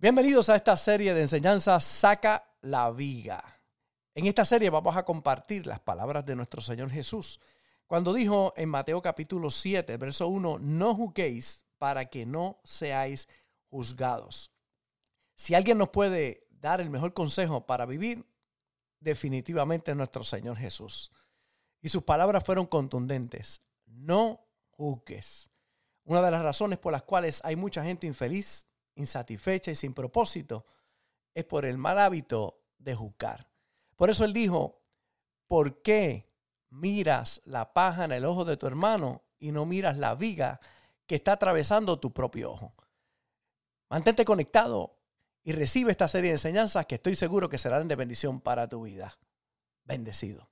Bienvenidos a esta serie de enseñanzas Saca la Viga. En esta serie vamos a compartir las palabras de nuestro Señor Jesús cuando dijo en Mateo capítulo 7, verso 1, no juzguéis para que no seáis juzgados. Si alguien nos puede dar el mejor consejo para vivir, definitivamente es nuestro Señor Jesús. Y sus palabras fueron contundentes. No juzgues. Una de las razones por las cuales hay mucha gente infeliz insatisfecha y sin propósito, es por el mal hábito de juzgar. Por eso él dijo, ¿por qué miras la paja en el ojo de tu hermano y no miras la viga que está atravesando tu propio ojo? Mantente conectado y recibe esta serie de enseñanzas que estoy seguro que serán de bendición para tu vida. Bendecido.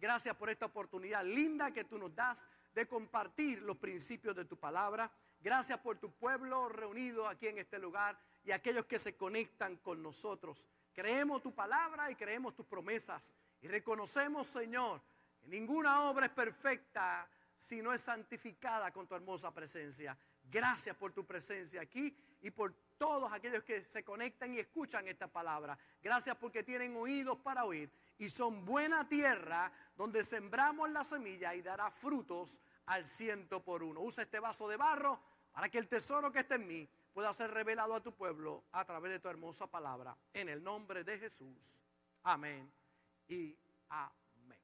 Gracias por esta oportunidad linda que tú nos das de compartir los principios de tu palabra. Gracias por tu pueblo reunido aquí en este lugar y aquellos que se conectan con nosotros. Creemos tu palabra y creemos tus promesas. Y reconocemos, Señor, que ninguna obra es perfecta si no es santificada con tu hermosa presencia. Gracias por tu presencia aquí y por todos aquellos que se conectan y escuchan esta palabra. Gracias porque tienen oídos para oír y son buena tierra donde sembramos la semilla y dará frutos al ciento por uno. Usa este vaso de barro para que el tesoro que está en mí pueda ser revelado a tu pueblo a través de tu hermosa palabra. En el nombre de Jesús. Amén y amén.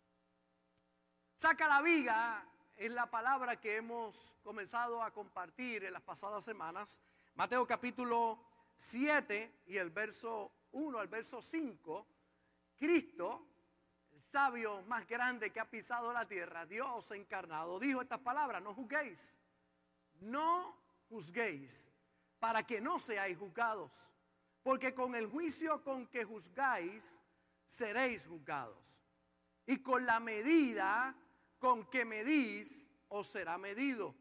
Saca la viga es la palabra que hemos comenzado a compartir en las pasadas semanas. Mateo capítulo 7 y el verso 1 al verso 5. Cristo, el sabio más grande que ha pisado la tierra, Dios encarnado, dijo estas palabras, no juzguéis no juzguéis para que no seáis juzgados, porque con el juicio con que juzgáis, seréis juzgados. Y con la medida con que medís, os será medido.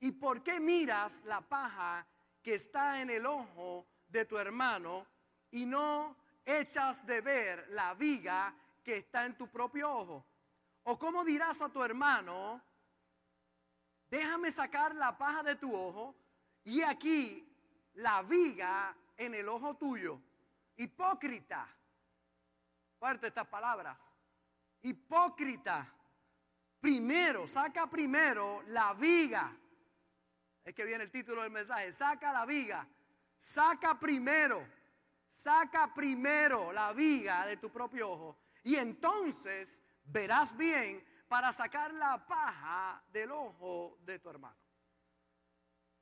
¿Y por qué miras la paja que está en el ojo de tu hermano y no echas de ver la viga que está en tu propio ojo? ¿O cómo dirás a tu hermano, déjame sacar la paja de tu ojo y aquí la viga en el ojo tuyo. Hipócrita. Fuerte estas palabras. Hipócrita. Primero, saca primero la viga. Es que viene el título del mensaje. Saca la viga. Saca primero. Saca primero la viga de tu propio ojo. Y entonces verás bien para sacar la paja del ojo de tu hermano.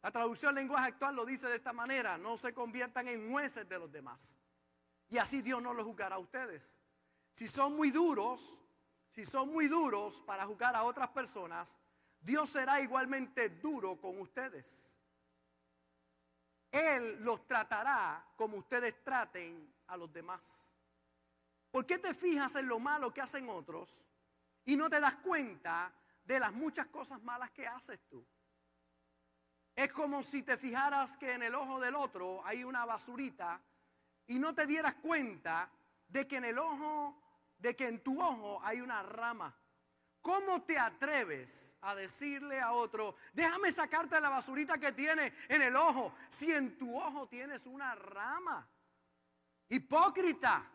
La traducción lenguaje actual lo dice de esta manera, no se conviertan en jueces de los demás. Y así Dios no los juzgará a ustedes. Si son muy duros, si son muy duros para juzgar a otras personas, Dios será igualmente duro con ustedes. Él los tratará como ustedes traten a los demás. ¿Por qué te fijas en lo malo que hacen otros y no te das cuenta de las muchas cosas malas que haces tú. Es como si te fijaras que en el ojo del otro hay una basurita y no te dieras cuenta de que en el ojo, de que en tu ojo hay una rama. ¿Cómo te atreves a decirle a otro, déjame sacarte la basurita que tiene en el ojo, si en tu ojo tienes una rama? Hipócrita.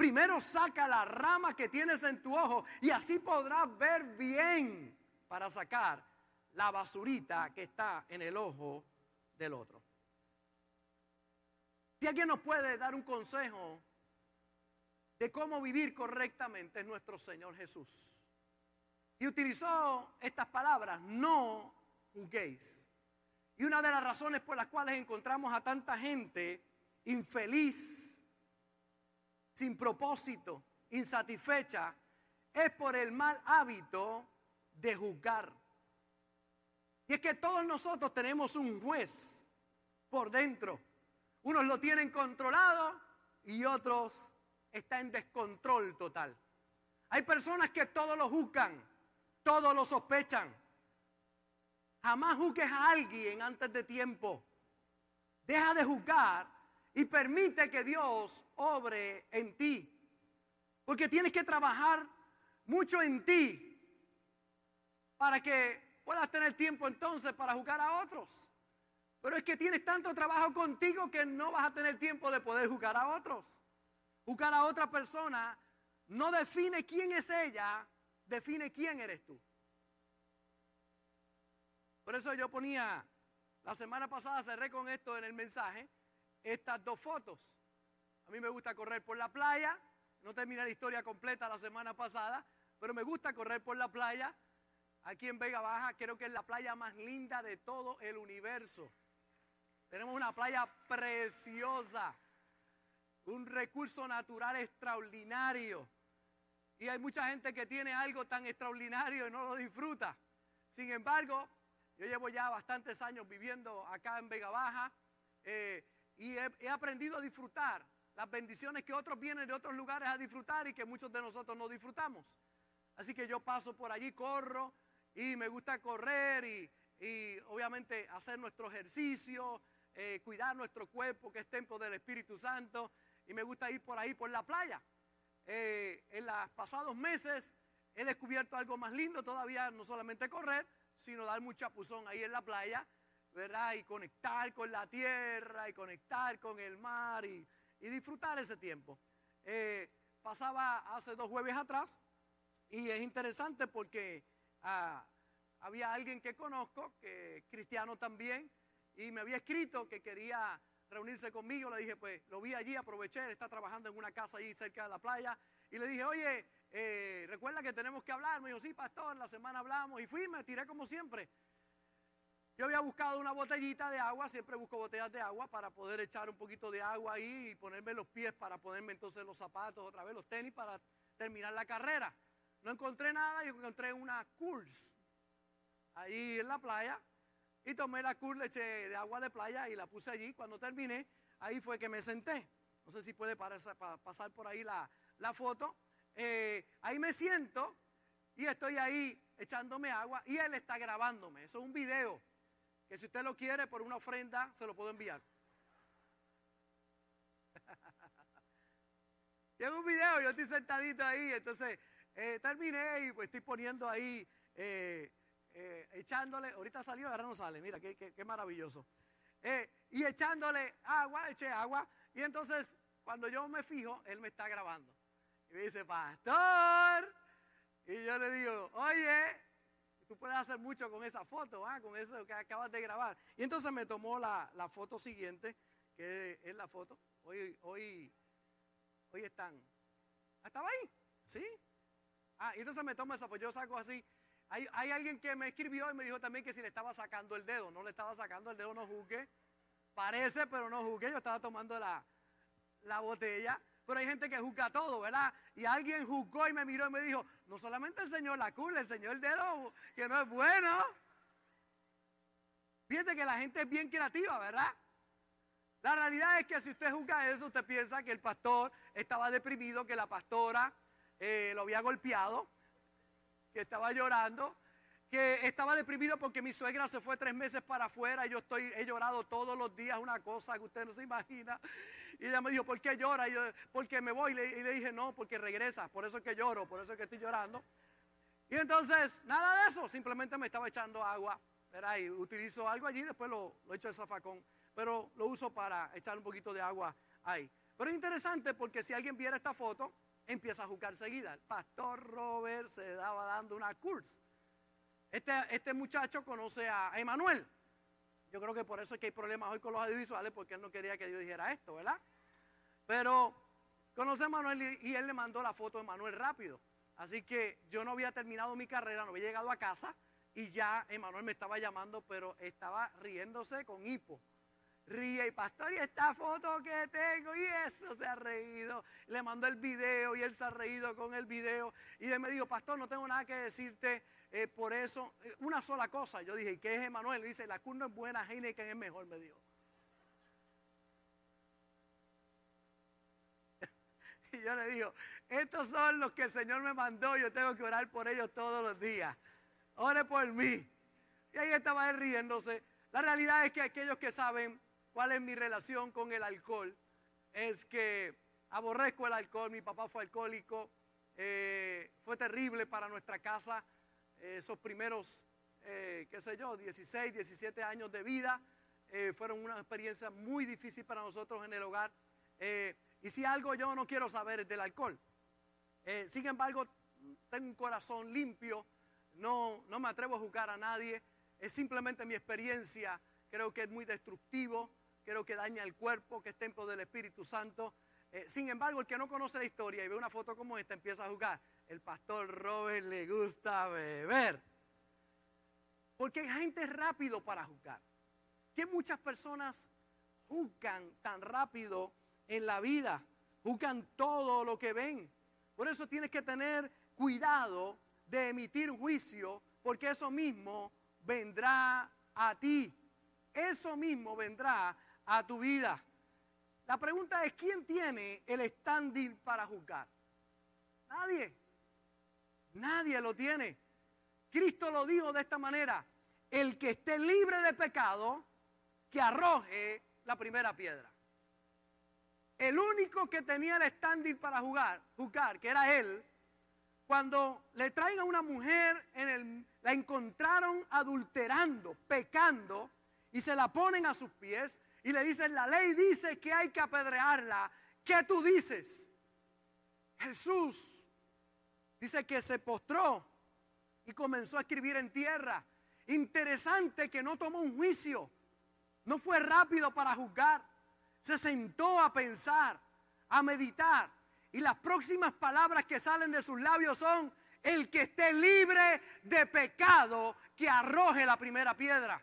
Primero saca la rama que tienes en tu ojo y así podrás ver bien para sacar la basurita que está en el ojo del otro. Si alguien nos puede dar un consejo de cómo vivir correctamente es nuestro Señor Jesús. Y utilizó estas palabras, no juzguéis. Y una de las razones por las cuales encontramos a tanta gente infeliz sin propósito, insatisfecha, es por el mal hábito de juzgar. Y es que todos nosotros tenemos un juez por dentro. Unos lo tienen controlado y otros están en descontrol total. Hay personas que todo lo juzgan, todo lo sospechan. Jamás juzgues a alguien antes de tiempo. Deja de juzgar y permite que Dios obre en ti. Porque tienes que trabajar mucho en ti para que puedas tener tiempo entonces para juzgar a otros. Pero es que tienes tanto trabajo contigo que no vas a tener tiempo de poder jugar a otros. Jugar a otra persona no define quién es ella, define quién eres tú. Por eso yo ponía, la semana pasada cerré con esto en el mensaje, estas dos fotos. A mí me gusta correr por la playa, no terminé la historia completa la semana pasada, pero me gusta correr por la playa. Aquí en Vega Baja creo que es la playa más linda de todo el universo. Tenemos una playa preciosa, un recurso natural extraordinario. Y hay mucha gente que tiene algo tan extraordinario y no lo disfruta. Sin embargo, yo llevo ya bastantes años viviendo acá en Vega Baja eh, y he aprendido a disfrutar las bendiciones que otros vienen de otros lugares a disfrutar y que muchos de nosotros no disfrutamos. Así que yo paso por allí, corro y me gusta correr y, obviamente hacer nuestro ejercicio, eh, cuidar nuestro cuerpo que es templo del Espíritu Santo y me gusta ir por ahí por la playa. Eh, en los pasados meses he descubierto algo más lindo todavía, no solamente correr, sino dar mucha chapuzón ahí en la playa, ¿verdad? Y conectar con la tierra y conectar con el mar y y disfrutar ese tiempo. Eh, pasaba hace dos jueves atrás y es interesante porque ah, había alguien que conozco, que cristiano también, y me había escrito que quería reunirse conmigo. Le dije, pues lo vi allí, aproveché, está trabajando en una casa ahí cerca de la playa. Y le dije, oye, eh, recuerda que tenemos que hablar. Me dijo, sí, pastor, la semana hablamos. Y fui, me tiré como siempre. Yo había buscado una botellita de agua, siempre busco botellas de agua para poder echar un poquito de agua ahí y ponerme los pies para ponerme entonces los zapatos, otra vez los tenis para terminar la carrera. No encontré nada, yo encontré una Kurs ahí en la playa y tomé la Kurs, le eché de agua de playa y la puse allí. Cuando terminé, ahí fue que me senté. No sé si puede pasar por ahí la, foto. Eh, ahí me siento y estoy ahí echándome agua y él está grabándome. Eso es un video que si usted lo quiere por una ofrenda, se lo puedo enviar. Tengo un video, yo estoy sentadito ahí, entonces eh, terminé y pues estoy poniendo ahí, eh, eh, echándole, ahorita salió, ahora no sale, mira, qué, qué, maravilloso. y echándole agua, eché agua, y entonces cuando yo me fijo, él me está grabando. Y me dice, pastor, y yo le digo, oye, tú puedes hacer mucho con esa foto, ¿ah? con eso que acabas de grabar. Y entonces me tomó la, foto siguiente, que es la foto. Hoy, hoy, hoy están. ¿Estaba ahí? ¿Sí? Ah, y entonces me toma esa foto. Yo saco así. Hay, hay, alguien que me escribió y me dijo también que si le estaba sacando el dedo. No le estaba sacando el dedo, no juzgue. Parece, pero no juzgue. Yo estaba tomando la, la botella. Pero hay gente que juzga todo, ¿verdad? Y alguien juzgó y me miró y me dijo, no solamente el Señor la el Señor el dedo, que no es bueno. Fíjate que la gente es bien creativa, ¿verdad? La realidad es que si usted juzga eso, usted piensa que el pastor estaba deprimido, que la pastora eh, lo había golpeado, que estaba llorando, que estaba deprimido porque mi suegra se fue tres meses para afuera y yo estoy, he llorado todos los días, una cosa que usted no se imagina. Y ella me dijo, ¿por qué llora? Y yo, porque me voy. Y le, dije, no, porque regresa, por eso es que lloro, por eso es que estoy llorando. Y entonces, nada de eso, simplemente me estaba echando agua, ¿verdad? Y utilizo algo allí, después lo, lo echo el zafacón, pero lo uso para echar un poquito de agua ahí. Pero es interesante porque si alguien viera esta foto, empieza a jugar seguida. El pastor Robert se daba dando una cursa este, este, muchacho conoce a Emanuel. Yo creo que por eso es que hay problemas hoy con los audiovisuales, porque él no quería que yo dijera esto, ¿verdad? Pero conoce a Emanuel y, él le mandó la foto de Emanuel rápido. Así que yo no había terminado mi carrera, no había llegado a casa y ya Emanuel me estaba llamando, pero estaba riéndose con hipo. Ríe y pastor, y esta foto que tengo, y eso se ha reído. Le mandó el video y él se ha reído con el video. Y él me dijo, pastor, no tengo nada que decirte eh, por eso, eh, una sola cosa. Yo dije, ¿qué es Emanuel? Dice, la cuna es buena, Heineken es mejor, me dijo. y yo le digo, estos son los que el Señor me mandó, yo tengo que orar por ellos todos los días. Ore por mí. Y ahí estaba él riéndose. La realidad es que aquellos que saben cuál es mi relación con el alcohol, es que aborrezco el alcohol, mi papá fue alcohólico, eh, fue terrible para nuestra casa esos primeros, eh, qué sé yo, 16, 17 años de vida. eh, fueron una experiencia muy difícil para nosotros en el hogar. Eh, y si algo yo no quiero saber es del alcohol. Eh, sin embargo, tengo un corazón limpio, no, no me atrevo a juzgar a nadie, es simplemente mi experiencia, creo que es muy destructivo, creo que daña el cuerpo, que es templo del Espíritu Santo. Eh, sin embargo, el que no conoce la historia y ve una foto como esta empieza a jugar. El pastor Robert le gusta beber. Porque hay gente rápido para juzgar. Que muchas personas juzgan tan rápido en la vida, juzgan todo lo que ven. Por eso tienes que tener cuidado de emitir juicio, porque eso mismo vendrá a ti. Eso mismo vendrá a tu vida. La pregunta es, ¿quién tiene el standing para juzgar? Nadie. Nadie lo tiene. Cristo lo dijo de esta manera. El que esté libre de pecado, que arroje la primera piedra. El único que tenía el standing para jugar, juzgar, que era él, cuando le traen a una mujer, en el, la encontraron adulterando, pecando, y se la ponen a sus pies, y le dicen, la ley dice que hay que apedrearla. ¿Qué tú dices? Jesús dice que se postró y comenzó a escribir en tierra. Interesante que no tomó un juicio, no fue rápido para juzgar, se sentó a pensar, a meditar. Y las próximas palabras que salen de sus labios son, el que esté libre de pecado, que arroje la primera piedra.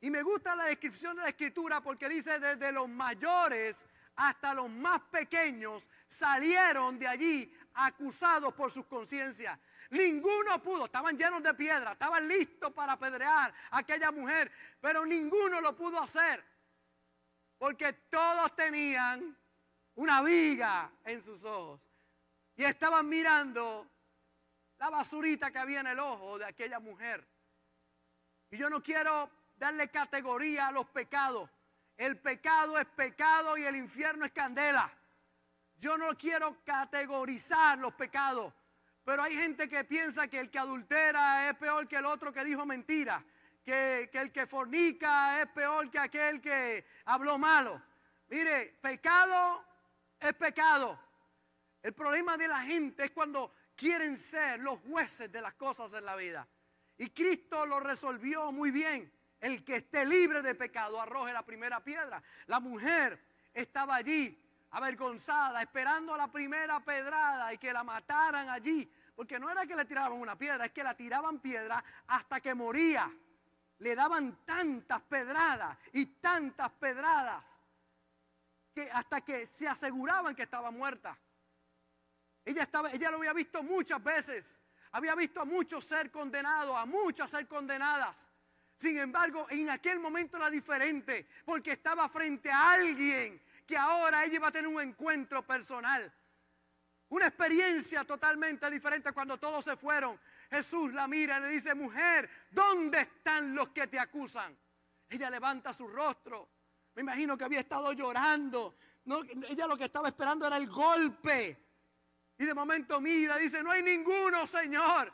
Y me gusta la descripción de la escritura porque dice desde los mayores hasta los más pequeños salieron de allí acusados por sus conciencias. Ninguno pudo, estaban llenos de piedra, estaban listos para apedrear a aquella mujer, pero ninguno lo pudo hacer. Porque todos tenían una viga en sus ojos y estaban mirando la basurita que había en el ojo de aquella mujer. Y yo no quiero darle categoría a los pecados. El pecado es pecado y el infierno es candela. Yo no quiero categorizar los pecados, pero hay gente que piensa que el que adultera es peor que el otro que dijo mentira, que, que el que fornica es peor que aquel que habló malo. Mire, pecado es pecado. El problema de la gente es cuando quieren ser los jueces de las cosas en la vida. Y Cristo lo resolvió muy bien. El que esté libre de pecado arroje la primera piedra. La mujer estaba allí, avergonzada, esperando la primera pedrada y que la mataran allí. Porque no era que le tiraban una piedra, es que la tiraban piedra hasta que moría. Le daban tantas pedradas y tantas pedradas que hasta que se aseguraban que estaba muerta. Ella, estaba, ella lo había visto muchas veces. Había visto a muchos ser condenados, a muchas ser condenadas. Sin embargo, en aquel momento era diferente, porque estaba frente a alguien que ahora ella iba a tener un encuentro personal. Una experiencia totalmente diferente cuando todos se fueron. Jesús la mira y le dice, mujer, ¿dónde están los que te acusan? Ella levanta su rostro. Me imagino que había estado llorando. Ella lo que estaba esperando era el golpe. Y de momento mira, dice, no hay ninguno, Señor.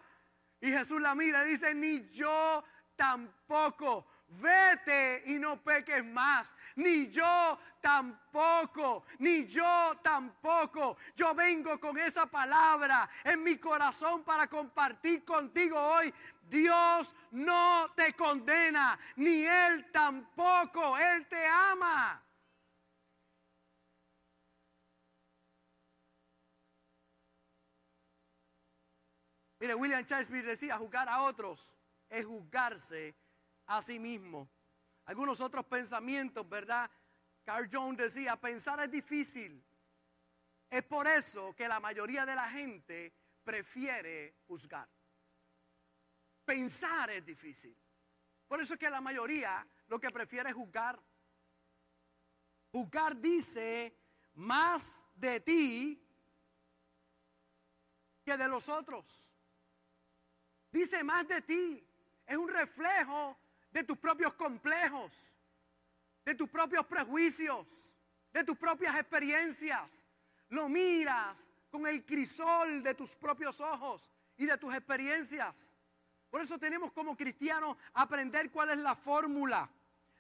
Y Jesús la mira y dice, ni yo tampoco. Vete y no peques más. Ni yo tampoco. Ni yo tampoco. Yo vengo con esa palabra en mi corazón para compartir contigo hoy. Dios no te condena, ni Él tampoco. Él te ama. Mire, William Shakespeare decía, juzgar a otros es juzgarse a sí mismo. Algunos otros pensamientos, ¿verdad? Carl Jones decía, pensar es difícil. Es por eso que la mayoría de la gente prefiere juzgar. Pensar es difícil. Por eso es que la mayoría lo que prefiere es juzgar. Juzgar dice más de ti que de los otros. Dice más de ti es un reflejo de tus propios complejos, de tus propios prejuicios, de tus propias experiencias. Lo miras con el crisol de tus propios ojos y de tus experiencias. Por eso tenemos como cristianos aprender cuál es la fórmula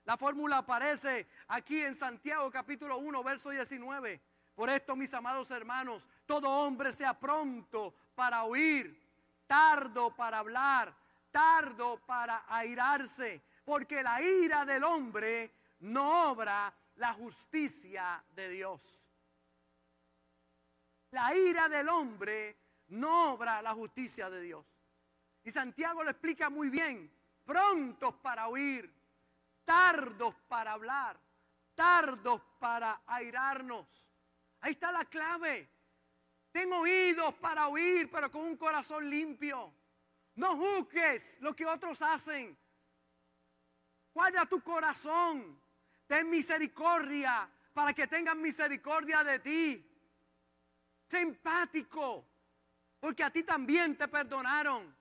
La fórmula aparece aquí en Santiago capítulo 1, verso 19. Por esto, mis amados hermanos, todo hombre sea pronto para oír, tardo para hablar, tardo para airarse, porque la ira del hombre no obra la justicia de Dios. La ira del hombre no obra la justicia de Dios. Y Santiago lo explica muy bien, prontos para oír, tardos para hablar, tardos para airarnos. Ahí está la clave. Tengo oídos para oír, pero con un corazón limpio. No juzgues lo que otros hacen. Guarda tu corazón. Ten misericordia para que tengan misericordia de ti. Sé empático, porque a ti también te perdonaron.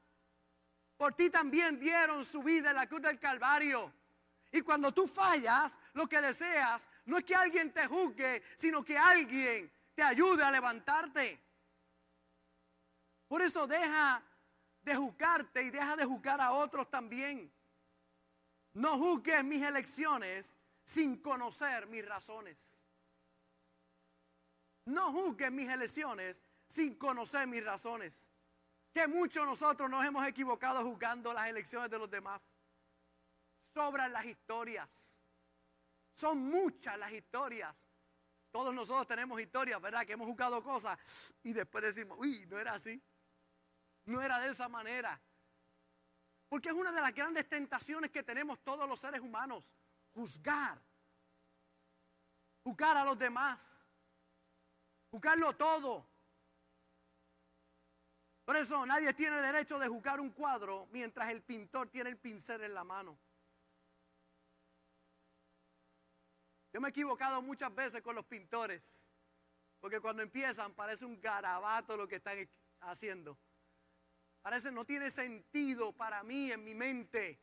Por ti también dieron su vida en la cruz del Calvario. Y cuando tú fallas, lo que deseas no es que alguien te juzgue, sino que alguien te ayude a levantarte. Por eso deja de juzgarte y deja de juzgar a otros también. No juzgues mis elecciones sin conocer mis razones. No juzgues mis elecciones sin conocer mis razones. Que muchos nosotros nos hemos equivocado juzgando las elecciones de los demás sobran las historias. Son muchas las historias. Todos nosotros tenemos historias, ¿verdad? Que hemos jugado cosas y después decimos, uy, no era así. No era de esa manera. Porque es una de las grandes tentaciones que tenemos todos los seres humanos. Juzgar. Juzgar a los demás. Juzgarlo todo. Por eso nadie tiene derecho de juzgar un cuadro mientras el pintor tiene el pincel en la mano. Yo me he equivocado muchas veces con los pintores, porque cuando empiezan parece un garabato lo que están haciendo. Parece no tiene sentido para mí en mi mente,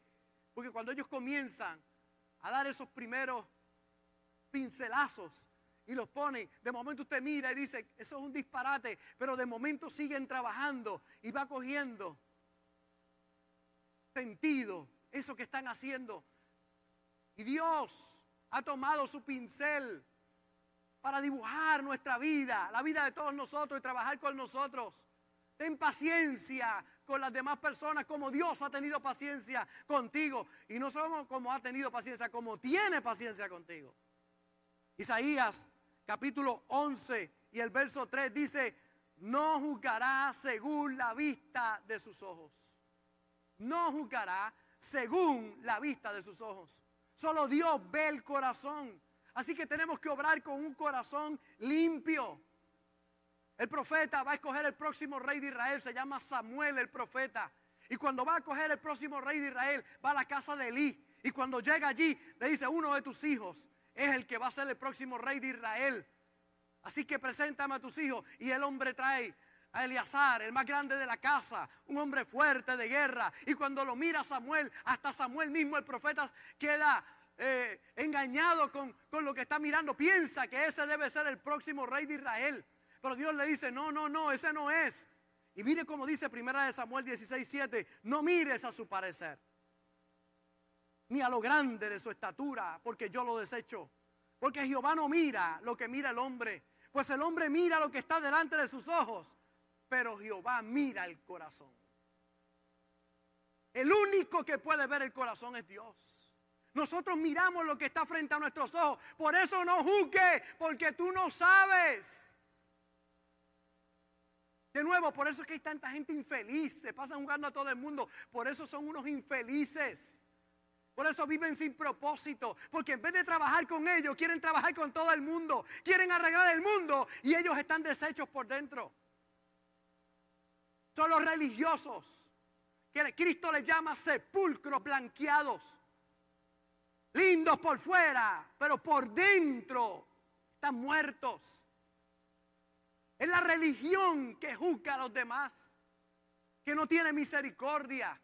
porque cuando ellos comienzan a dar esos primeros pincelazos y los ponen, de momento usted mira y dice, eso es un disparate, pero de momento siguen trabajando y va cogiendo sentido eso que están haciendo. Y Dios ha tomado su pincel para dibujar nuestra vida, la vida de todos nosotros y trabajar con nosotros. Ten paciencia con las demás personas como Dios ha tenido paciencia contigo. Y no solo como ha tenido paciencia, como tiene paciencia contigo. Isaías capítulo 11 y el verso 3 dice, no juzgará según la vista de sus ojos. No juzgará según la vista de sus ojos. Solo Dios ve el corazón. Así que tenemos que obrar con un corazón limpio. El profeta va a escoger el próximo rey de Israel, se llama Samuel el profeta. Y cuando va a escoger el próximo rey de Israel, va a la casa de Elí. Y cuando llega allí, le dice, uno de tus hijos es el que va a ser el próximo rey de Israel. Así que preséntame a tus hijos. Y el hombre trae a Eleazar, el más grande de la casa, un hombre fuerte de guerra. Y cuando lo mira Samuel, hasta Samuel mismo, el profeta, queda eh, engañado con, con lo que está mirando. Piensa que ese debe ser el próximo rey de Israel. Pero Dios le dice, no, no, no, ese no es. Y mire como dice primera de Samuel 16, 7, no mires a su parecer, ni a lo grande de su estatura, porque yo lo desecho. Porque Jehová no mira lo que mira el hombre, pues el hombre mira lo que está delante de sus ojos, pero Jehová mira el corazón. El único que puede ver el corazón es Dios. Nosotros miramos lo que está frente a nuestros ojos. Por eso no juzgue, porque tú no sabes. De nuevo, por eso es que hay tanta gente infeliz. Se pasan jugando a todo el mundo. Por eso son unos infelices. Por eso viven sin propósito. Porque en vez de trabajar con ellos, quieren trabajar con todo el mundo. Quieren arreglar el mundo y ellos están deshechos por dentro son los religiosos, que Cristo les llama sepulcros blanqueados, lindos por fuera, pero por dentro están muertos. Es la religión que juzga a los demás, que no tiene misericordia.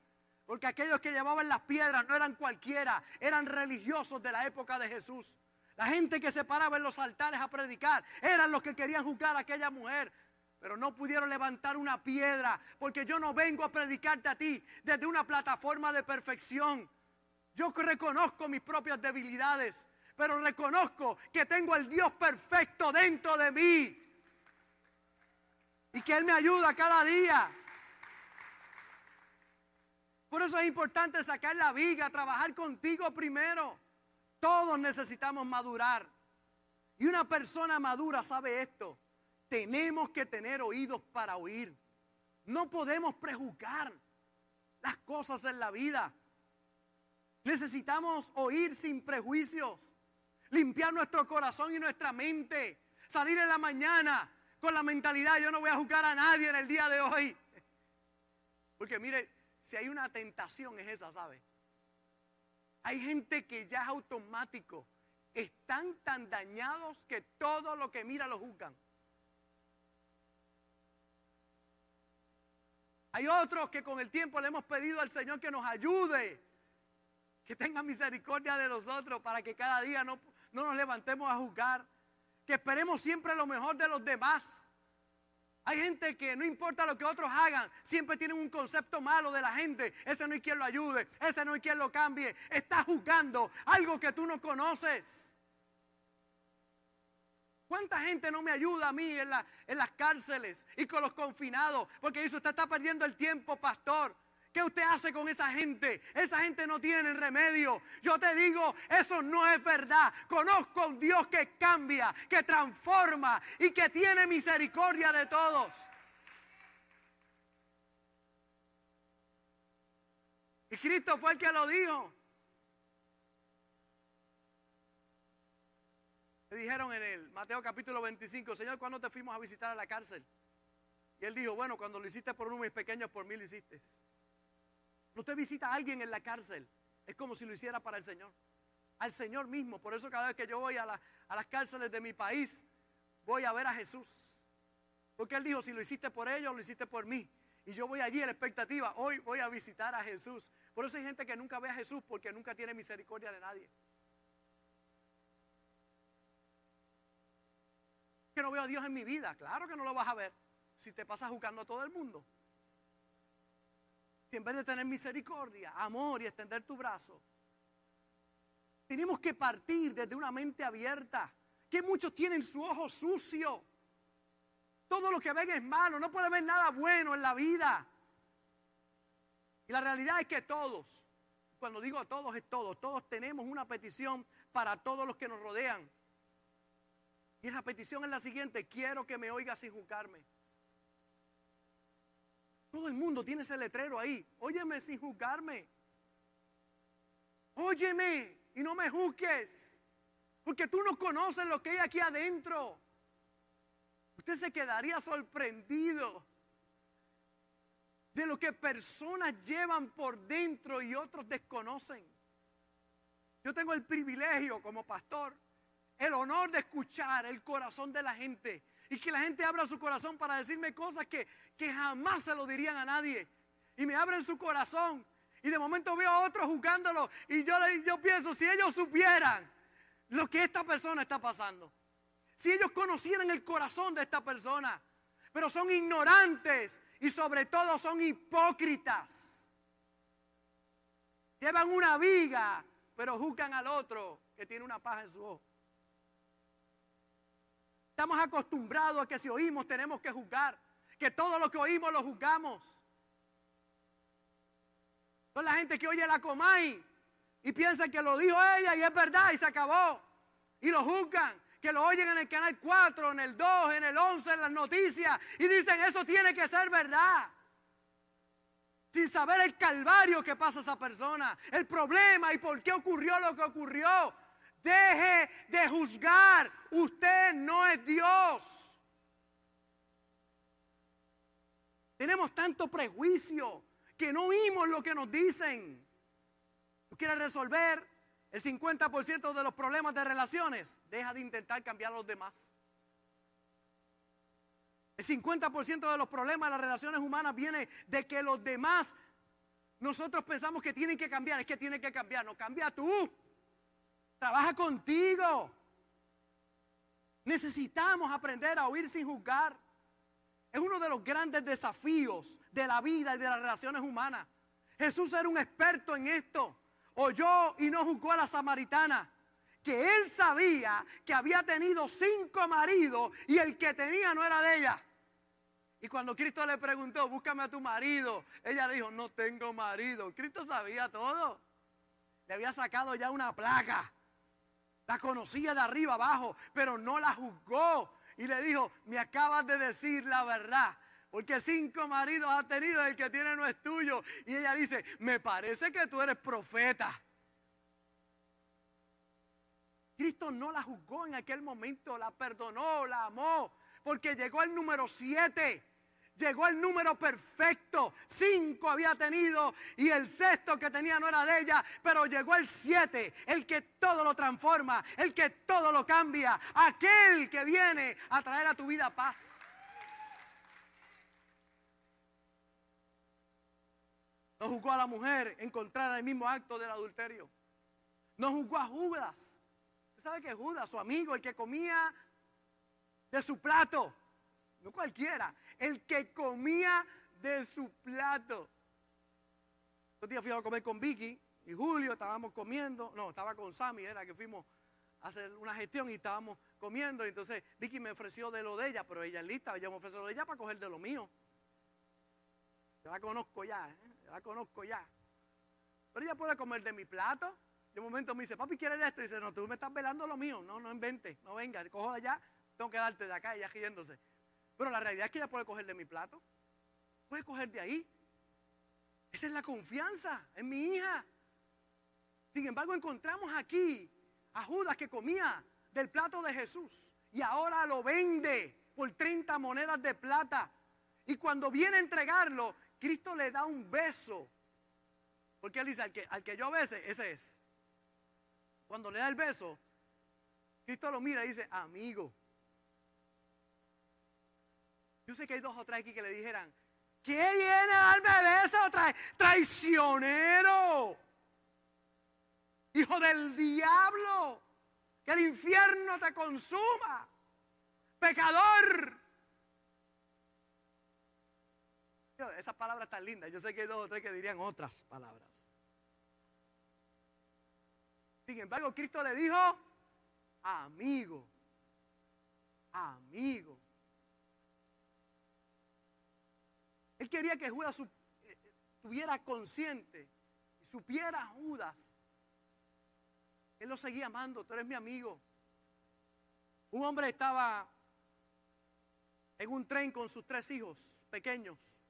Porque aquellos que llevaban las piedras no eran cualquiera, eran religiosos de la época de Jesús. La gente que se paraba en los altares a predicar eran los que querían juzgar a aquella mujer pero no pudieron levantar una piedra, porque yo no vengo a predicarte a ti desde una plataforma de perfección. Yo reconozco mis propias debilidades, pero reconozco que tengo al Dios perfecto dentro de mí. Y que Él me ayuda cada día. Por eso es importante sacar la viga, trabajar contigo primero. Todos necesitamos madurar. Y una persona madura sabe esto. Tenemos que tener oídos para oír. No podemos prejuzgar las cosas en la vida. Necesitamos oír sin prejuicios, limpiar nuestro corazón y nuestra mente, salir en la mañana con la mentalidad, yo no voy a juzgar a nadie en el día de hoy. Porque mire, si hay una tentación es esa, ¿sabe? Hay gente que ya es automático, están tan dañados que todo lo que mira lo juzgan. Hay otros que con el tiempo le hemos pedido al Señor que nos ayude, que tenga misericordia de nosotros para que cada día no, no nos levantemos a juzgar, que esperemos siempre lo mejor de los demás. Hay gente que no importa lo que otros hagan, siempre tienen un concepto malo de la gente. Ese no hay quien lo ayude, ese no hay quien lo cambie. Está juzgando algo que tú no conoces. ¿Cuánta gente no me ayuda a mí en, las cárceles y con los confinados? Porque dice, usted está perdiendo el tiempo, pastor. ¿Qué usted hace con esa gente? Esa gente no tiene remedio. Yo te digo, eso no es verdad. Conozco a un Dios que cambia, que transforma y que tiene misericordia de todos. Y Cristo fue el que lo dijo. Le dijeron en el Mateo capítulo 25, Señor, ¿cuándo te fuimos a visitar a la cárcel? Y él dijo, bueno, cuando lo hiciste por uno mis pequeños, por mí lo hiciste. No te visita a alguien en la cárcel, es como si lo hiciera para el Señor. Al Señor mismo. Por eso cada vez que yo voy a, a las cárceles de mi país, voy a ver a Jesús. Porque Él dijo, si lo hiciste por ellos, lo hiciste por mí. Y yo voy allí en la expectativa, hoy voy a visitar a Jesús. Por eso hay gente que nunca ve a Jesús porque nunca tiene misericordia de nadie. que no veo a Dios en mi vida. Claro que no lo vas a ver si te pasas juzgando a todo el mundo. En vez de tener misericordia, amor y extender tu brazo, tenemos que partir desde una mente abierta. Que muchos tienen su ojo sucio. Todo lo que ven es malo. No puede ver nada bueno en la vida. Y la realidad es que todos, cuando digo todos es todos, todos tenemos una petición para todos los que nos rodean. Y la petición es la siguiente, quiero que me oigas sin juzgarme. Todo el mundo tiene ese letrero ahí, óyeme sin juzgarme. Óyeme y no me juzgues, porque tú no conoces lo que hay aquí adentro. Usted se quedaría sorprendido de lo que personas llevan por dentro y otros desconocen. Yo tengo el privilegio como pastor el honor de escuchar el corazón de la gente y que la gente abra su corazón para decirme cosas que, jamás se lo dirían a nadie. Y me abren su corazón y de momento veo a otros juzgándolo y yo, yo pienso, si ellos supieran lo que esta persona está pasando, si ellos conocieran el corazón de esta persona, pero son ignorantes y sobre todo son hipócritas. Llevan una viga, pero juzgan al otro que tiene una paja en su ojo. Estamos acostumbrados a que si oímos tenemos que juzgar, que todo lo que oímos lo juzgamos. Son la gente que oye la Comay y piensa que lo dijo ella y es verdad y se acabó. Y lo juzgan, que lo oyen en el canal 4, en el 2, en el 11, en las noticias y dicen eso tiene que ser verdad. Sin saber el calvario que pasa esa persona, el problema y por qué ocurrió lo que ocurrió. Deje de juzgar. Usted no es Dios. Tenemos tanto prejuicio que no oímos lo que nos dicen. ¿Tú quieres resolver el 50% de los problemas de relaciones? Deja de intentar cambiar a los demás. El 50% de los problemas de las relaciones humanas viene de que los demás nosotros pensamos que tienen que cambiar. Es que tienen que cambiar. No cambia tú. Trabaja contigo. Necesitamos aprender a oír sin juzgar. Es uno de los grandes desafíos de la vida y de las relaciones humanas. Jesús era un experto en esto. oyó y no juzgó a la samaritana, que él sabía que había tenido cinco maridos y el que tenía no era de ella. Y cuando Cristo le preguntó, búscame a tu marido, ella le dijo, no tengo marido. Cristo sabía todo. Le había sacado ya una placa. La conocía de arriba abajo, pero no la juzgó. Y le dijo, me acabas de decir la verdad. Porque cinco maridos ha tenido, el que tiene no es tuyo. Y ella dice, me parece que tú eres profeta. Cristo no la juzgó en aquel momento, la perdonó, la amó, porque llegó el número siete. Llegó el número perfecto. Cinco había tenido y el sexto que tenía no era de ella, pero llegó el siete, el que todo lo transforma, el que todo lo cambia, aquel que viene a traer a tu vida paz. No juzgó a la mujer encontrar el mismo acto del adulterio. No juzgó a Judas. ¿Sabe que Judas, su amigo, el que comía de su plato? No cualquiera, el que comía de su plato. Otro día fui a comer con Vicky y Julio, estábamos comiendo, no, estaba con Sammy, era que fuimos a hacer una gestión y estábamos comiendo. Y entonces Vicky me ofreció de lo de ella, pero ella es lista, ella me ofreció lo de ella para coger de lo mío. Yo la conozco ya, ¿eh? la conozco ya. Pero ella puede comer de mi plato. De momento me dice, papi, ¿quieres esto? Y dice, no, tú me estás velando lo mío. No, no invente, no venga, cojo de allá, tengo que darte de acá, ella riéndose. Pero la realidad es que ella puede coger de mi plato. Puede coger de ahí. Esa es la confianza en mi hija. Sin embargo, encontramos aquí a Judas que comía del plato de Jesús y ahora lo vende por 30 monedas de plata. Y cuando viene a entregarlo, Cristo le da un beso. Porque él dice, al que, al que yo bese, ese es. Cuando le da el beso, Cristo lo mira y dice, amigo. Yo sé que hay dos o tres aquí que le dijeran, ¿qué viene a darme beso? traicionero. Hijo del diablo. Que el infierno te consuma. Pecador. Esas palabras tan lindas. Yo sé que hay dos o tres que dirían otras palabras. Sin embargo, Cristo le dijo, amigo, amigo. Él quería que Judas eh, estuviera consciente y supiera Judas. Él lo seguía amando, tú eres mi amigo. Un hombre estaba en un tren con sus tres hijos pequeños.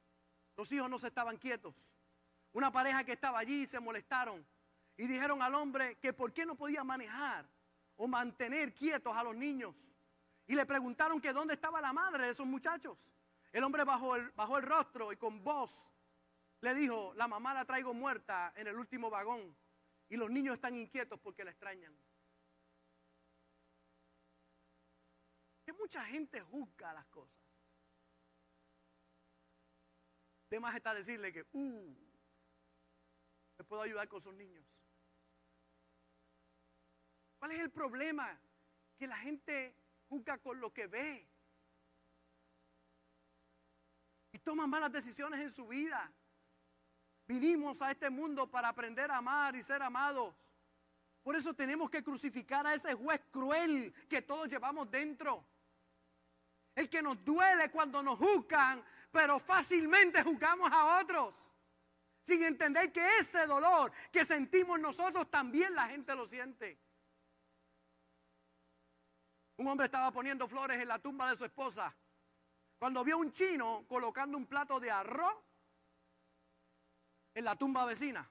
Los hijos no se estaban quietos. Una pareja que estaba allí se molestaron y dijeron al hombre que por qué no podía manejar o mantener quietos a los niños. Y le preguntaron que dónde estaba la madre de esos muchachos. El hombre bajó el, bajó el rostro y con voz le dijo, la mamá la traigo muerta en el último vagón y los niños están inquietos porque la extrañan. Que mucha gente juzga las cosas. De más está decirle que, uh, me puedo ayudar con sus niños. ¿Cuál es el problema? Que la gente juzga con lo que ve. Y toma malas decisiones en su vida. Vinimos a este mundo para aprender a amar y ser amados. Por eso tenemos que crucificar a ese juez cruel que todos llevamos dentro. El que nos duele cuando nos juzgan pero fácilmente juzgamos a otros. Sin entender que ese dolor que sentimos nosotros también la gente lo siente. Un hombre estaba poniendo flores en la tumba de su esposa. Cuando vio un chino colocando un plato de arroz en la tumba vecina.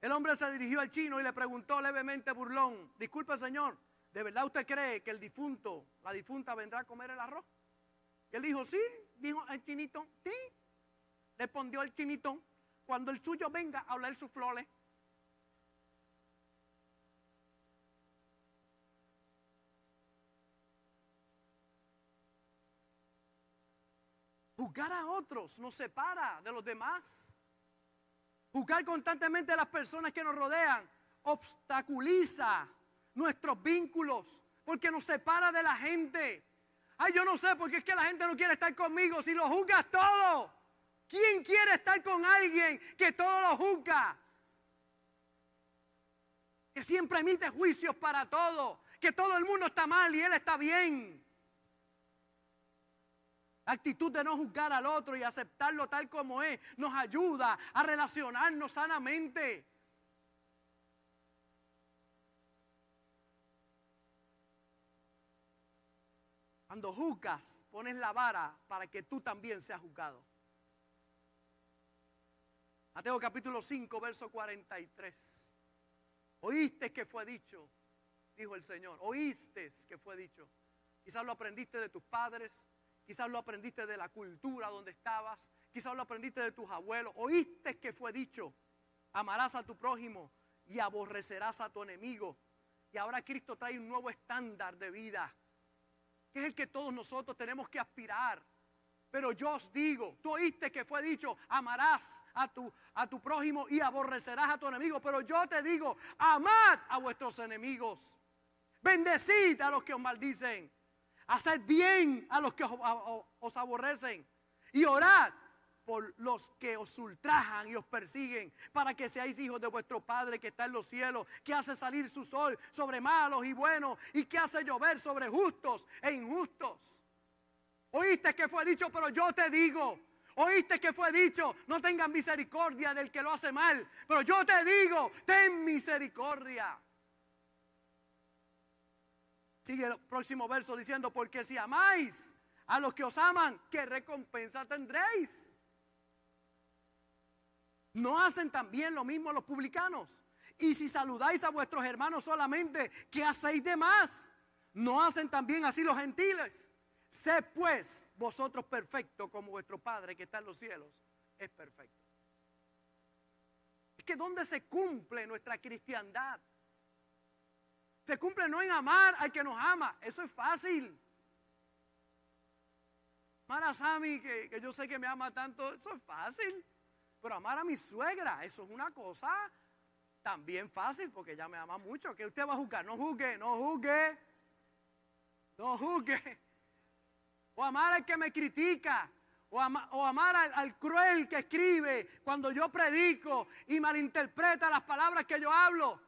El hombre se dirigió al chino y le preguntó levemente burlón, disculpe señor, ¿de verdad usted cree que el difunto, la difunta vendrá a comer el arroz? Y él dijo, sí, dijo al chinito, sí. Respondió el chinito, cuando el suyo venga a hablar sus flores. Juzgar a otros nos separa de los demás. Juzgar constantemente a las personas que nos rodean obstaculiza nuestros vínculos porque nos separa de la gente. Ay, yo no sé por qué es que la gente no quiere estar conmigo si lo juzgas todo. ¿Quién quiere estar con alguien que todo lo juzga? que siempre emite juicios para todo, que todo el mundo está mal y él está bien. La actitud de no juzgar al otro y aceptarlo tal como es nos ayuda a relacionarnos sanamente. Cuando juzgas, pones la vara para que tú también seas juzgado. Mateo capítulo 5, verso 43. Oíste que fue dicho, dijo el Señor. Oíste que fue dicho. Quizás lo aprendiste de tus padres, quizás lo aprendiste de la cultura donde estabas, quizás lo aprendiste de tus abuelos. Oíste que fue dicho, amarás a tu prójimo y aborrecerás a tu enemigo. Y ahora Cristo trae un nuevo estándar de vida, que es el que todos nosotros tenemos que aspirar. Pero yo os digo, tú oíste que fue dicho, amarás a tu, a tu prójimo y aborrecerás a tu enemigo. Pero yo te digo, amad a vuestros enemigos. Bendecid a los que os maldicen. Haced bien a los que os, aborrecen. Y orad por los que os ultrajan y os persiguen, para que seáis hijos de vuestro Padre que está en los cielos, que hace salir su sol sobre malos y buenos, y que hace llover sobre justos e injustos. Oíste que fue dicho, pero yo te digo. Oíste que fue dicho, no tengan misericordia del que lo hace mal, pero yo te digo, ten misericordia. Sigue el próximo verso diciendo, porque si amáis a los que os aman, ¿qué recompensa tendréis? ¿No hacen también lo mismo los publicanos? Y si saludáis a vuestros hermanos solamente, ¿qué hacéis de más? ¿No hacen también así los gentiles? Sé pues vosotros perfectos como vuestro Padre que está en los cielos es perfecto. Es que ¿dónde se cumple nuestra cristiandad? Se cumple no en amar al que nos ama, eso es fácil. Amar a Sammy, que, que yo sé que me ama tanto, eso es fácil. Pero amar a mi suegra, eso es una cosa también fácil, porque ella me ama mucho. Que usted va a juzgar, no juzgue, no juzgue, no juzgue o amar al que me critica, o, amar al, cruel que escribe cuando yo predico y malinterpreta las palabras que yo hablo.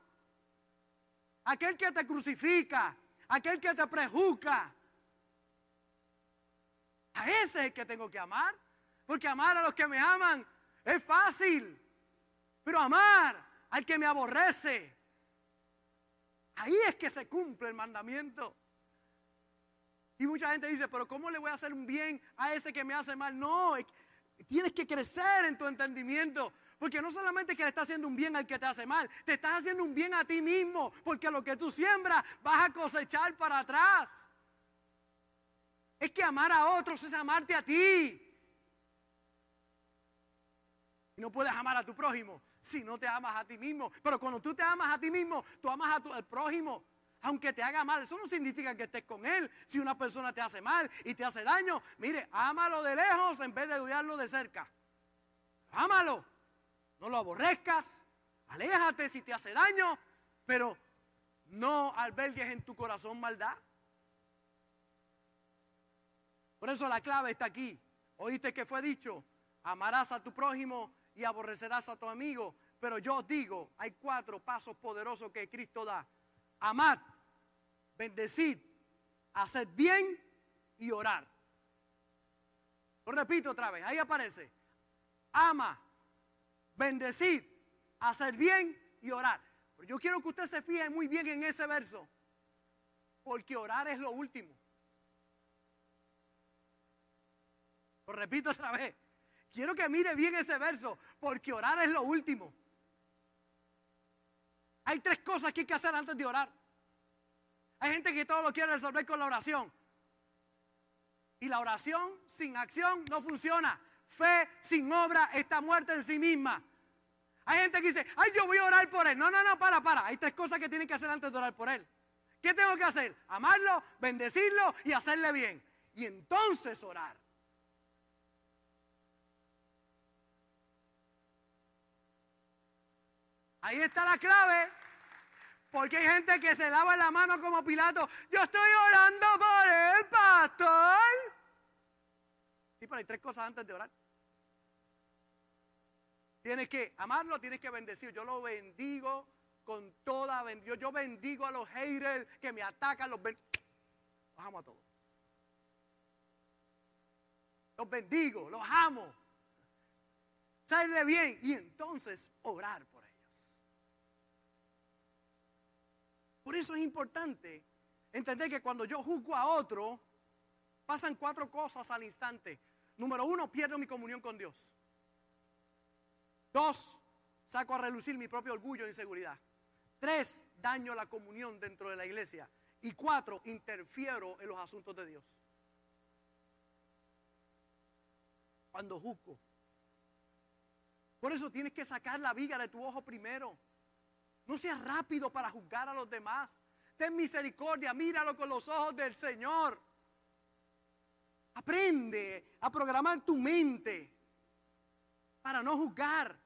Aquel que te crucifica, aquel que te prejuzga. A ese es el que tengo que amar. Porque amar a los que me aman es fácil. Pero amar al que me aborrece, ahí es que se cumple el mandamiento. Y mucha gente dice, pero ¿cómo le voy a hacer un bien a ese que me hace mal? No, tienes que crecer en tu entendimiento. Porque no solamente que le estás haciendo un bien al que te hace mal, te estás haciendo un bien a ti mismo. Porque lo que tú siembras vas a cosechar para atrás. Es que amar a otros es amarte a ti. Y no puedes amar a tu prójimo si no te amas a ti mismo. Pero cuando tú te amas a ti mismo, tú amas al prójimo aunque te haga mal. Eso no significa que estés con él. Si una persona te hace mal y te hace daño, mire, ámalo de lejos en vez de odiarlo de cerca. Ámalo. No lo aborrezcas. Aléjate si te hace daño, pero no albergues en tu corazón maldad. Por eso la clave está aquí. Oíste que fue dicho, amarás a tu prójimo y aborrecerás a tu amigo. Pero yo os digo, hay cuatro pasos poderosos que Cristo da amad, bendecid, haced bien y orar. Lo repito otra vez, ahí aparece. Ama, bendecid, hacer bien y orar. Yo quiero que usted se fije muy bien en ese verso, porque orar es lo último. Lo repito otra vez. Quiero que mire bien ese verso, porque orar es lo último. Hay tres cosas que hay que hacer antes de orar. Hay gente que todo lo quiere resolver con la oración. Y la oración sin acción no funciona. Fe sin obra está muerta en sí misma. Hay gente que dice, ay, yo voy a orar por él. No, no, no, para, para. Hay tres cosas que tienen que hacer antes de orar por él. ¿Qué tengo que hacer? Amarlo, bendecirlo y hacerle bien. Y entonces orar. Ahí está la clave. Porque hay gente que se lava la mano como Pilato. Yo estoy orando por el pastor. Sí, pero hay tres cosas antes de orar. Tienes que amarlo, tienes que bendecir. Yo lo bendigo con toda bendición. Yo bendigo a los haters que me atacan, los, amo a todos. Los bendigo, los amo. Serle bien y entonces orar por ellos. Por eso es importante entender que cuando yo juzgo a otro, pasan cuatro cosas al instante. Número uno, pierdo mi comunión con Dios. Dos, saco a relucir mi propio orgullo e inseguridad. Tres, daño la comunión dentro de la iglesia. Y cuatro, interfiero en los asuntos de Dios. Cuando juzgo. Por eso tienes que sacar la viga de tu ojo primero. No seas rápido para juzgar a los demás. Ten misericordia, míralo con los ojos del Señor. Aprende a programar tu mente para no juzgar.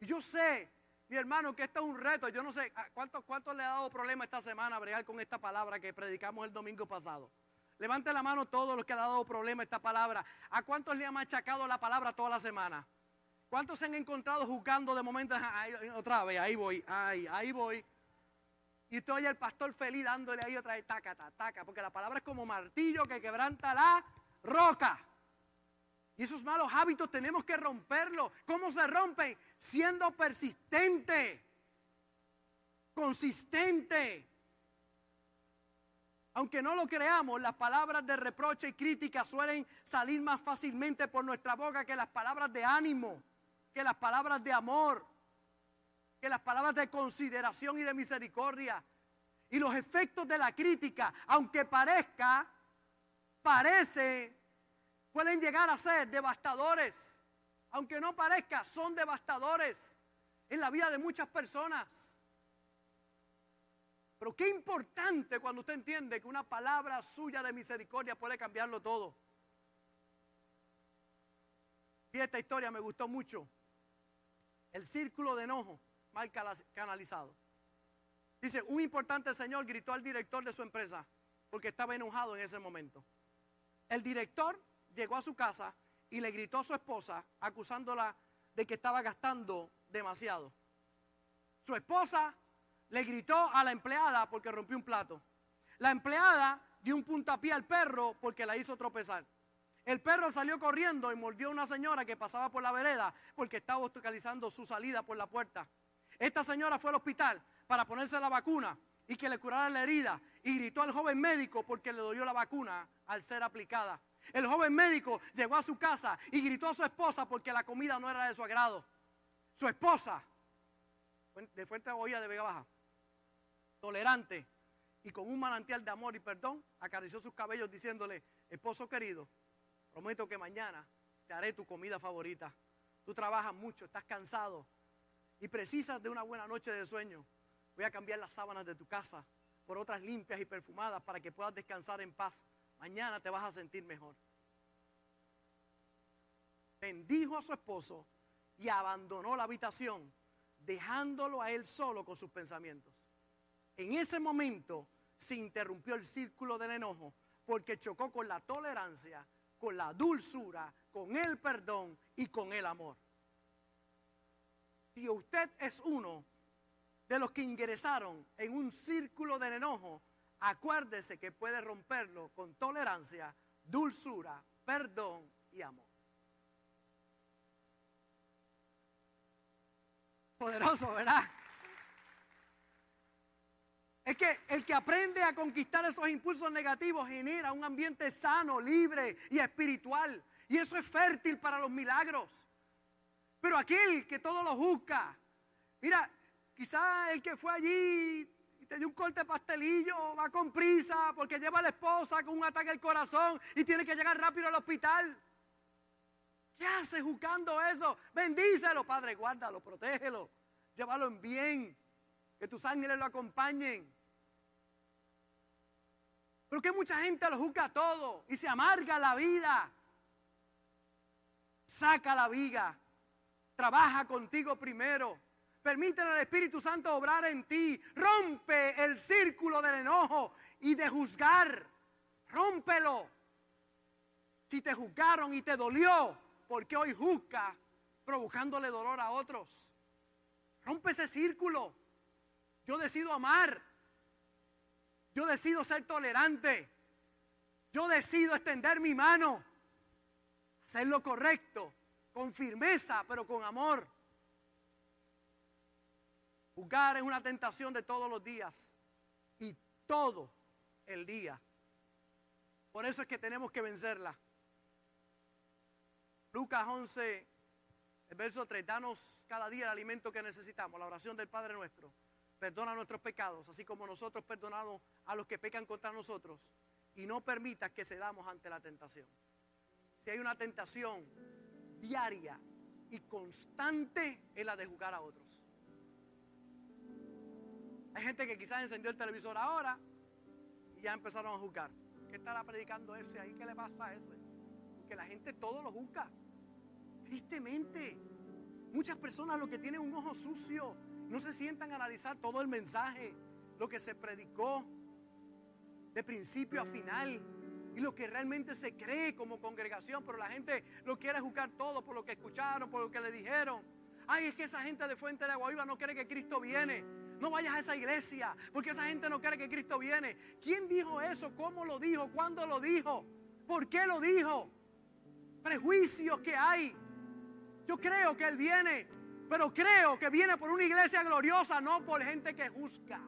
Y yo sé, mi hermano, que esto es un reto. Yo no sé cuánto, cuánto le ha dado problema esta semana bregar con esta palabra que predicamos el domingo pasado. Levante la mano todos los que le ha dado problema esta palabra. ¿A cuántos le ha machacado la palabra toda la semana? ¿Cuántos se han encontrado juzgando de momento? Otra vez, ahí voy, ay, ahí voy. Y estoy el pastor feliz dándole ahí otra vez, taca, taca, taca, porque la palabra es como martillo que quebranta la roca. Y esos malos hábitos tenemos que romperlos. ¿Cómo se rompen? Siendo persistente, consistente. Aunque no lo creamos, las palabras de reproche y crítica suelen salir más fácilmente por nuestra boca que las palabras de ánimo, que las palabras de amor, que las palabras de consideración y de misericordia. Y los efectos de la crítica, aunque parezca, parece, pueden llegar a ser devastadores. Aunque no parezca, son devastadores en la vida de muchas personas. Pero qué importante cuando usted entiende que una palabra suya de misericordia puede cambiarlo todo. Y esta historia me gustó mucho. El círculo de enojo mal canalizado. Dice, un importante señor gritó al director de su empresa porque estaba enojado en ese momento. El director llegó a su casa y le gritó a su esposa acusándola de que estaba gastando demasiado. Su esposa le gritó a la empleada porque rompió un plato. La empleada dio un puntapié al perro porque la hizo tropezar. El perro salió corriendo y mordió a una señora que pasaba por la vereda porque estaba obstaculizando su salida por la puerta. Esta señora fue al hospital para ponerse la vacuna y que le curara la herida y gritó al joven médico porque le dolió la vacuna al ser aplicada. El joven médico llegó a su casa y gritó a su esposa porque la comida no era de su agrado. Su esposa, de Fuente Boya de Vega Baja, tolerante y con un manantial de amor y perdón, acarició sus cabellos diciéndole, esposo querido, prometo que mañana te haré tu comida favorita. Tú trabajas mucho, estás cansado y precisas de una buena noche de sueño. Voy a cambiar las sábanas de tu casa por otras limpias y perfumadas para que puedas descansar en paz. Mañana te vas a sentir mejor. Bendijo a su esposo y abandonó la habitación, dejándolo a él solo con sus pensamientos. En ese momento se interrumpió el círculo del enojo porque chocó con la tolerancia, con la dulzura, con el perdón y con el amor. Si usted es uno de los que ingresaron en un círculo del enojo, acuérdese que puede romperlo con tolerancia, dulzura, perdón y amor. Poderoso, ¿verdad? Es que el que aprende a conquistar esos impulsos negativos genera un ambiente sano, libre y espiritual. Y eso es fértil para los milagros. Pero aquel que todo lo busca, mira, quizá el que fue allí te un corte pastelillo, va con prisa porque lleva a la esposa con un ataque al corazón y tiene que llegar rápido al hospital. ¿Qué hace buscando eso? Bendícelo, Padre, guárdalo, protégelo, llévalo en bien, que tus ángeles lo acompañen. Pero que mucha gente lo juzga todo y se amarga la vida. Saca la viga. Trabaja contigo primero. Permítele al Espíritu Santo obrar en ti. Rompe el círculo del enojo y de juzgar. Rómpelo. Si te juzgaron y te dolió, ¿por qué hoy juzga provocándole dolor a otros? Rompe ese círculo. Yo decido amar. Yo decido ser tolerante. Yo decido extender mi mano. Hacer lo correcto. Con firmeza, pero con amor. Juzgar es una tentación de todos los días. Y todo el día. Por eso es que tenemos que vencerla. Lucas 11, el verso 3, danos cada día el alimento que necesitamos, la oración del Padre nuestro. Perdona nuestros pecados, así como nosotros perdonamos a los que pecan contra nosotros. Y no permitas que cedamos ante la tentación. Si hay una tentación diaria y constante, es la de jugar a otros. Hay gente que quizás encendió el televisor ahora y ya empezaron a juzgar. ¿Qué estará predicando ese ahí? ¿Qué le pasa a ese? Porque la gente todo lo juzga. Tristemente, muchas personas lo que tienen un ojo sucio no se sientan a analizar todo el mensaje, lo que se predicó de principio a final y lo que realmente se cree como congregación, pero la gente lo quiere juzgar todo por lo que escucharon, por lo que le dijeron. Ay, es que esa gente de Fuente de Agua Viva no cree que Cristo viene. No vayas a esa iglesia, porque esa gente no cree que Cristo viene. ¿Quién dijo eso? ¿Cómo lo dijo? ¿Cuándo lo dijo? ¿Por qué lo dijo? Prejuicios que hay. Yo creo que Él viene, pero creo que viene por una iglesia gloriosa, no por gente que juzga.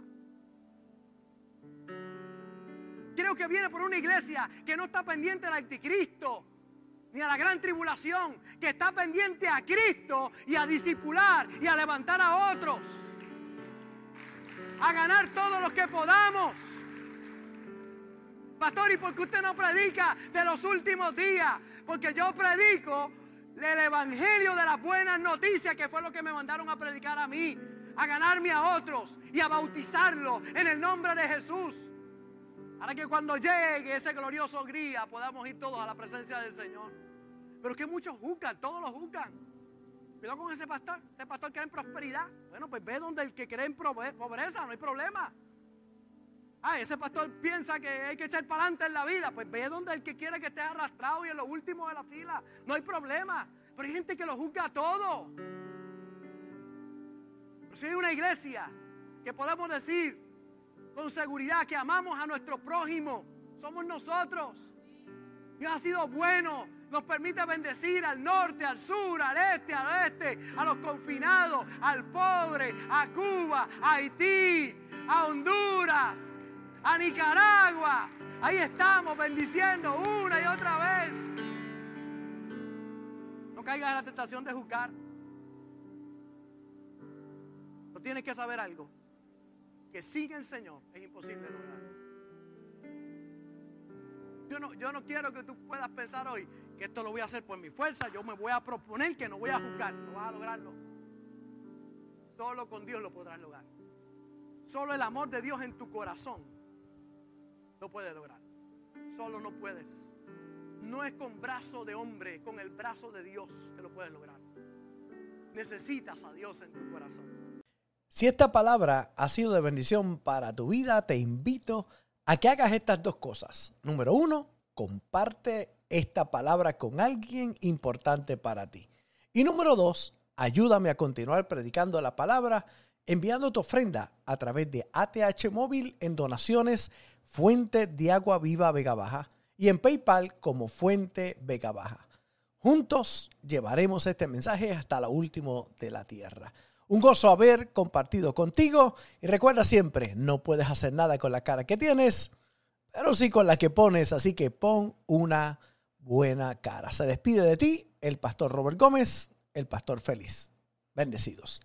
Creo que viene por una iglesia que no está pendiente del anticristo, ni a la gran tribulación, que está pendiente a Cristo y a discipular y a levantar a otros a ganar todos los que podamos. Pastor, ¿y por qué usted no predica de los últimos días? Porque yo predico el evangelio de las buenas noticias, que fue lo que me mandaron a predicar a mí, a ganarme a otros y a bautizarlo en el nombre de Jesús. Para que cuando llegue ese glorioso día podamos ir todos a la presencia del Señor. Pero que muchos juzgan, todos los juzgan. Cuidado con ese pastor. Ese pastor cree en prosperidad. Bueno, pues ve donde el que cree en pobreza, no hay problema. Ah, ese pastor piensa que hay que echar para adelante en la vida. Pues ve donde el que quiere que esté arrastrado y en lo último de la fila. No hay problema. Pero hay gente que lo juzga todo. Pero si hay una iglesia que podemos decir con seguridad que amamos a nuestro prójimo, somos nosotros. Dios ha sido bueno nos permite bendecir al norte, al sur, al este, al oeste, a los confinados, al pobre, a Cuba, a Haití, a Honduras, a Nicaragua. Ahí estamos bendiciendo una y otra vez. No caigas en la tentación de juzgar. No tienes que saber algo. Que sin el Señor es imposible lograr. Yo no, yo no quiero que tú puedas pensar hoy, esto lo voy a hacer por mi fuerza, yo me voy a proponer que no voy a juzgar, no vas a lograrlo. Solo con Dios lo podrás lograr. Solo el amor de Dios en tu corazón lo puedes lograr. Solo no puedes. No es con brazo de hombre, con el brazo de Dios que lo puedes lograr. Necesitas a Dios en tu corazón. Si esta palabra ha sido de bendición para tu vida, te invito a que hagas estas dos cosas. Número uno, comparte esta palabra con alguien importante para ti. Y número dos, ayúdame a continuar predicando la palabra enviando tu ofrenda a través de ATH Móvil en donaciones Fuente de Agua Viva Vega Baja y en PayPal como Fuente Vega Baja. Juntos llevaremos este mensaje hasta lo último de la tierra. Un gozo haber compartido contigo y recuerda siempre, no puedes hacer nada con la cara que tienes, pero sí con la que pones, así que pon una buena cara. Se despide de ti el pastor Robert Gómez, el pastor feliz. Bendecidos.